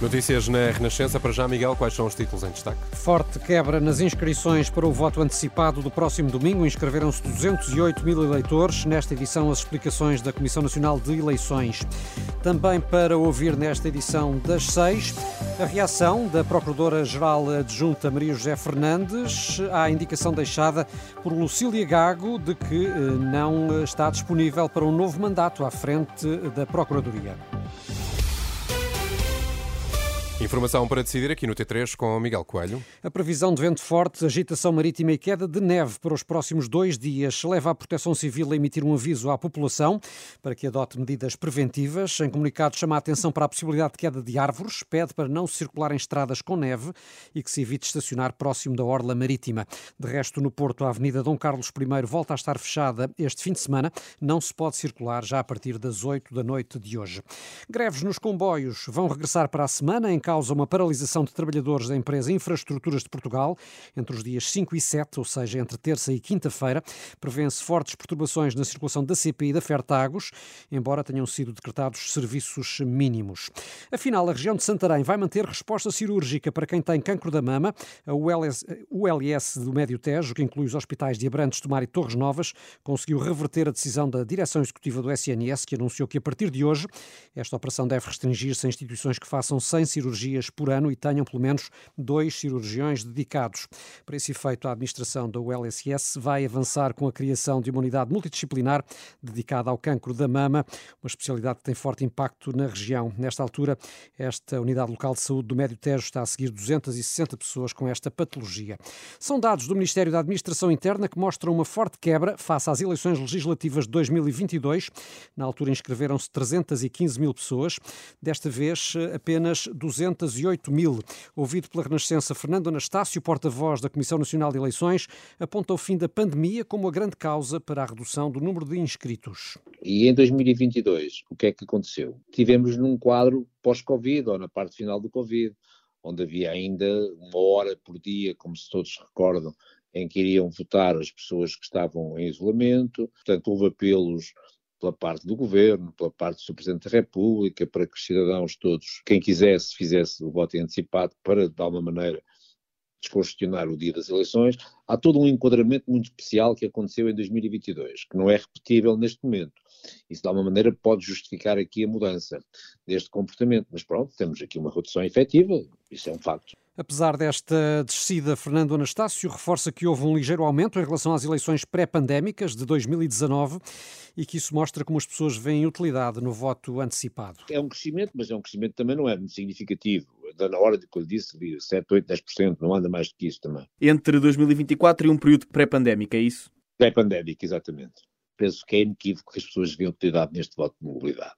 Notícias na Renascença. Para já, Miguel, quais são os títulos em destaque? Forte quebra nas inscrições para o voto antecipado do próximo domingo. Inscreveram-se 208 mil eleitores. Nesta edição, as explicações da Comissão Nacional de Eleições. Também para ouvir nesta edição das seis, a reação da Procuradora-Geral Adjunta Maria José Fernandes à indicação deixada por Lucília Gago de que eh, não está disponível para um novo mandato à frente da Procuradoria. Informação para decidir aqui no T3 com Miguel Coelho. A previsão de vento forte, agitação marítima e queda de neve para os próximos dois dias leva a Proteção Civil a emitir um aviso à população para que adote medidas preventivas. Em comunicado, chama a atenção para a possibilidade de queda de árvores, pede para não circular em estradas com neve e que se evite estacionar próximo da orla marítima. De resto, no Porto, a Avenida Dom Carlos I volta a estar fechada este fim de semana. Não se pode circular já a partir das 8 da noite de hoje. Greves nos comboios vão regressar para a semana em causa uma paralisação de trabalhadores da empresa Infraestruturas de Portugal entre os dias 5 e 7, ou seja, entre terça e quinta-feira. Prevêem-se fortes perturbações na circulação da CP e da Fertagos, embora tenham sido decretados serviços mínimos. Afinal, a região de Santarém vai manter resposta cirúrgica para quem tem cancro da mama. A ULS, ULS do Médio Tejo, que inclui os hospitais de Abrantes, Tomar e Torres Novas, conseguiu reverter a decisão da direção executiva do SNS, que anunciou que a partir de hoje esta operação deve restringir-se a instituições que façam 100 cirurgias cirurgias por ano e tenham pelo menos dois cirurgiões dedicados. Para esse efeito, a administração da ULSS vai avançar com a criação de uma unidade multidisciplinar dedicada ao cancro da mama, uma especialidade que tem forte impacto na região. Nesta altura, esta unidade local de saúde do Médio Tejo está a seguir 260 pessoas com esta patologia. São dados do Ministério da Administração Interna que mostram uma forte quebra face às eleições legislativas de 2022. Na altura inscreveram-se 315 mil pessoas. Desta vez, apenas 200 208 mil. Ouvido pela Renascença, Fernando Anastácio, porta-voz da Comissão Nacional de Eleições, aponta o fim da pandemia como a grande causa para a redução do número de inscritos. E em 2022, o que é que aconteceu? Tivemos num quadro pós-Covid, ou na parte final do Covid, onde havia ainda uma hora por dia, como se todos recordam, em que iriam votar as pessoas que estavam em isolamento. Portanto, houve apelos pela parte do governo, pela parte do. Presidente da República, para que os cidadãos todos, quem quisesse, fizesse o voto antecipado para, de alguma maneira, descongestionar o dia das eleições. Há todo um enquadramento muito especial que aconteceu em 2022, que não é repetível neste momento. Isso, de alguma maneira, pode justificar aqui a mudança deste comportamento. Mas pronto, temos aqui uma redução efetiva, isso é um facto. Apesar desta descida, Fernando Anastácio reforça que houve um ligeiro aumento em relação às eleições pré-pandémicas de 2019 e que isso mostra como as pessoas veem utilidade no voto antecipado. É um crescimento, mas é um crescimento também não é muito significativo. Na hora de que eu disse, 7, 8, 10%, não anda mais do que isso também. Entre 2024 e um período pré-pandémico, é isso? Pré-pandémico, exatamente penso que é inequívoco que as pessoas ter dado neste voto de mobilidade.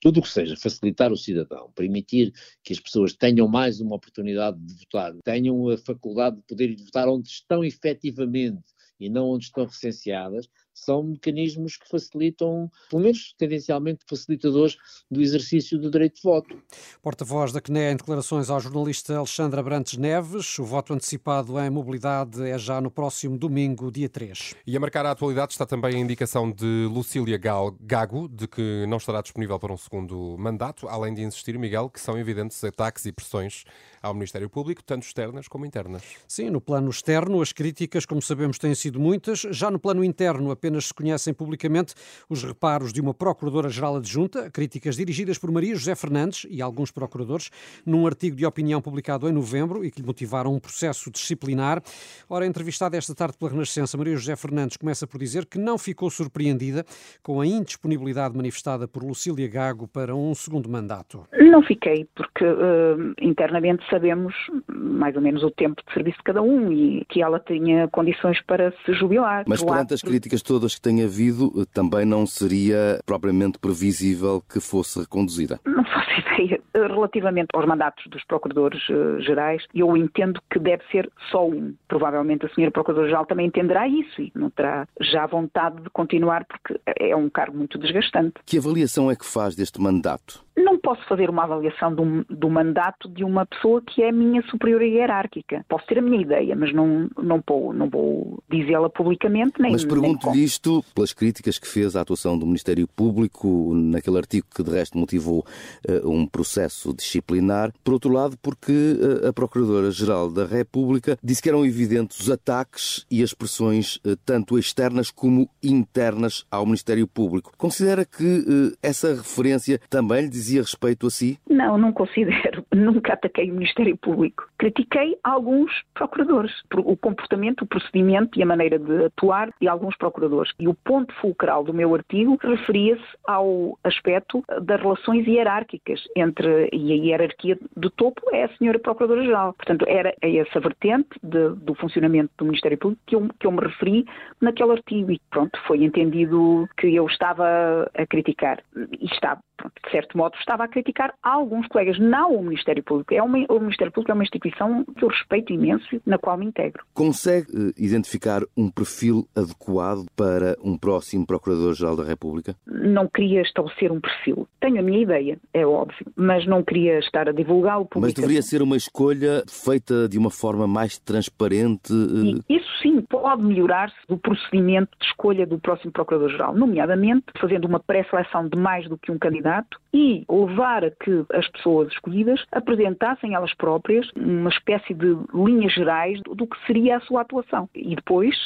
Tudo o que seja facilitar o cidadão, permitir que as pessoas tenham mais uma oportunidade de votar, tenham a faculdade de poder votar onde estão efetivamente e não onde estão recenseadas, são mecanismos que facilitam, pelo menos tendencialmente facilitadores do exercício do direito de voto. Porta-voz da CNE em declarações ao jornalista Alexandra Brantes Neves. O voto antecipado em mobilidade é já no próximo domingo, dia 3. E a marcar a atualidade está também a indicação de Lucília Gago de que não estará disponível para um segundo mandato, além de insistir, Miguel, que são evidentes ataques e pressões ao Ministério Público, tanto externas como internas. Sim, no plano externo, as críticas, como sabemos, têm sido muitas. Já no plano interno, a apenas se conhecem publicamente os reparos de uma Procuradora-Geral Adjunta, críticas dirigidas por Maria José Fernandes e alguns procuradores, num artigo de opinião publicado em novembro e que lhe motivaram um processo disciplinar. Ora, entrevistada esta tarde pela Renascença, Maria José Fernandes começa por dizer que não ficou surpreendida com a indisponibilidade manifestada por Lucília Gago para um segundo mandato. Não fiquei, porque uh, internamente sabemos mais ou menos o tempo de serviço de cada um e que ela tinha condições para se jubilar. Mas perante as críticas todas todas que tem havido, também não seria propriamente previsível que fosse reconduzida. Não faço ideia. Relativamente aos mandatos dos procuradores uh, gerais, eu entendo que deve ser só um. Provavelmente a senhora Procuradora-Geral também entenderá isso e não terá já vontade de continuar porque é um cargo muito desgastante. Que avaliação é que faz deste mandato? Não posso fazer uma avaliação do, do, mandato de uma pessoa que é minha superior hierárquica. Posso ter a minha ideia, mas não, não vou, não vou dizê-la publicamente. Nem, mas pergunto-lhe isto pelas críticas que fez à atuação do Ministério Público naquele artigo que de resto motivou uh, um processo disciplinar. Por outro lado, porque uh, a Procuradora-Geral da República disse que eram evidentes os ataques e as pressões uh, tanto externas como internas ao Ministério Público. Considera que essa referência também lhe dizia respeito a si? Não, não considero. Nunca ataquei o Ministério Público. Critiquei alguns procuradores, o comportamento, o procedimento e a maneira de atuar de alguns procuradores. E o ponto fulcral do meu artigo referia-se ao aspecto das relações hierárquicas entre e a hierarquia de topo é a senhora Procuradora-Geral. Portanto, era essa vertente de, do funcionamento do Ministério Público que eu, que eu me referi naquele artigo e pronto, foi entendido que eu estava a criticar. E está, pronto, de certo modo, estava a criticar alguns colegas, não o Ministério Público. É uma, o Ministério Público é uma instituição que eu respeito imenso, na qual me integro. Consegue uh, identificar um perfil adequado para um próximo Procurador-Geral da República? Não queria estabelecer um perfil. Tenho a minha ideia, é óbvio, mas não queria estar a divulgá-lo Mas deveria ser uma escolha feita de uma forma mais transparente? Uh... isso sim, pode melhorar-se do procedimento de escolha do próximo Procurador-Geral, nomeadamente fazendo uma pré-seleção de mais do que um candidato e levar a que as pessoas escolhidas apresentassem elas próprias uma espécie de linhas gerais do que seria a sua atuação. E depois,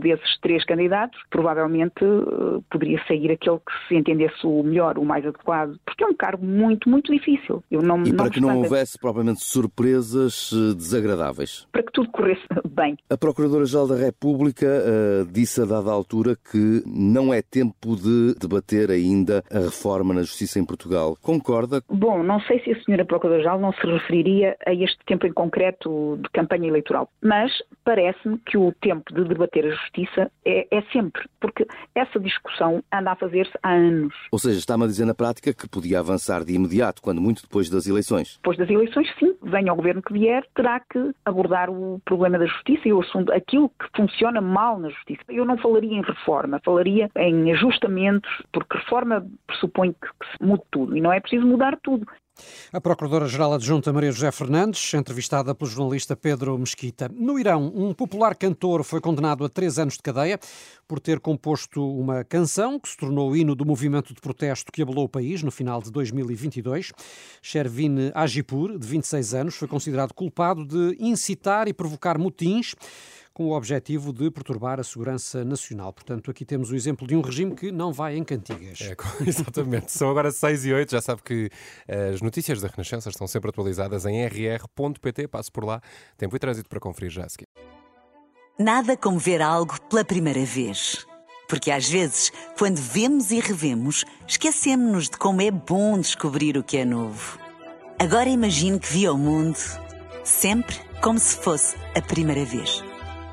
desses três candidatos, provavelmente eh, poderia sair aquele que se entendesse o melhor, o mais adequado, porque é um cargo muito, muito difícil. Eu não, e para não que não houvesse provavelmente surpresas eh, desagradáveis? Para que tudo corresse bem. A Procuradora-Geral da República uh, disse a dada altura que não é tempo de debater ainda a reforma na Justiça em Portugal. Concorda? Bom, não sei se a senhora Procuradora-Geral não se referiria a este tempo em concreto de campanha eleitoral, mas parece-me que o tempo de debater a justiça é, é sempre, porque essa discussão anda a fazer-se há anos. Ou seja, está-me a dizer na prática que podia avançar de imediato, quando muito depois das eleições. Depois das eleições, sim, venha o governo que vier, terá que abordar o problema da justiça e o assunto, aquilo que funciona mal na justiça. Eu não falaria em reforma, falaria em ajustamentos, porque reforma pressupõe que, que se mude tudo e não é preciso mudar tudo. A Procuradora-Geral Adjunta Maria José Fernandes, entrevistada pelo jornalista Pedro Mesquita. No Irão, um popular cantor foi condenado a três anos de cadeia por ter composto uma canção que se tornou o hino do movimento de protesto que abalou o país no final de 2022. Shervin Ajipur, de 26 anos, foi considerado culpado de incitar e provocar motins com o objetivo de perturbar a segurança nacional. Portanto, aqui temos o exemplo de um regime que não vai em cantigas. É, exatamente. São agora 6 e 8. Já sabe que eh, as notícias da Renascença estão sempre atualizadas em rr.pt. Passo por lá. Tempo e trânsito para conferir já a seguir. Nada como ver algo pela primeira vez. Porque às vezes, quando vemos e revemos, esquecemos-nos de como é bom descobrir o que é novo. Agora imagine que viu o mundo sempre como se fosse a primeira vez.